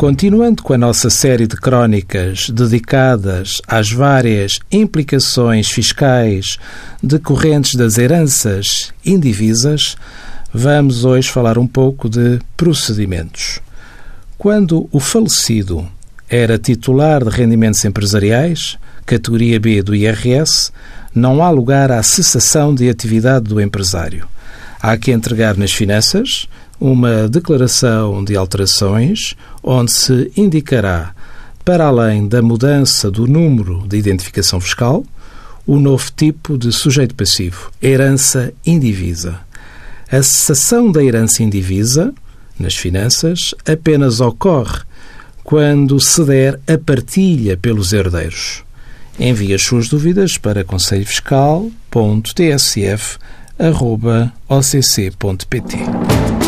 Continuando com a nossa série de crónicas dedicadas às várias implicações fiscais decorrentes das heranças indivisas, vamos hoje falar um pouco de procedimentos. Quando o falecido era titular de rendimentos empresariais, categoria B do IRS, não há lugar à cessação de atividade do empresário. Há que entregar nas finanças uma declaração de alterações onde se indicará, para além da mudança do número de identificação fiscal, o novo tipo de sujeito passivo, herança indivisa. A cessação da herança indivisa, nas finanças, apenas ocorre quando se der a partilha pelos herdeiros. Envie as suas dúvidas para conselhofiscal.tsf.occ.pt.